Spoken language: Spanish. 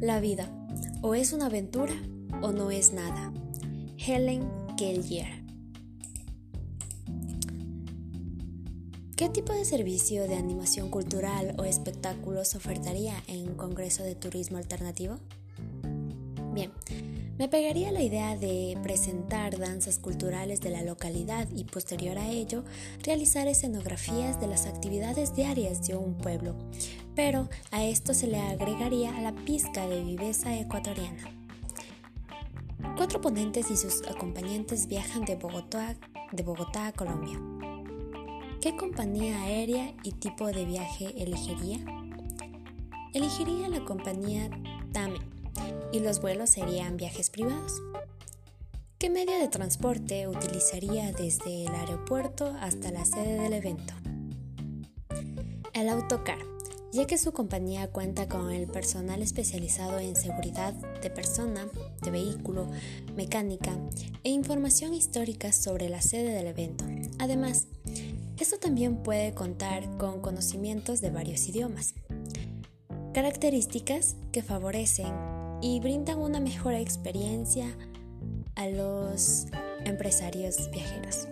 La vida o es una aventura o no es nada. Helen Keller. ¿Qué tipo de servicio de animación cultural o espectáculos ofertaría en un congreso de turismo alternativo? Bien, me pegaría la idea de presentar danzas culturales de la localidad y posterior a ello realizar escenografías de las actividades diarias de un pueblo, pero a esto se le agregaría la pizca de viveza ecuatoriana. Cuatro ponentes y sus acompañantes viajan de Bogotá, de Bogotá a Colombia. ¿Qué compañía aérea y tipo de viaje elegiría? Elegiría la compañía TAME y los vuelos serían viajes privados. ¿Qué medio de transporte utilizaría desde el aeropuerto hasta la sede del evento? El autocar, ya que su compañía cuenta con el personal especializado en seguridad de persona, de vehículo, mecánica e información histórica sobre la sede del evento. Además, esto también puede contar con conocimientos de varios idiomas. Características que favorecen y brindan una mejor experiencia a los empresarios viajeros.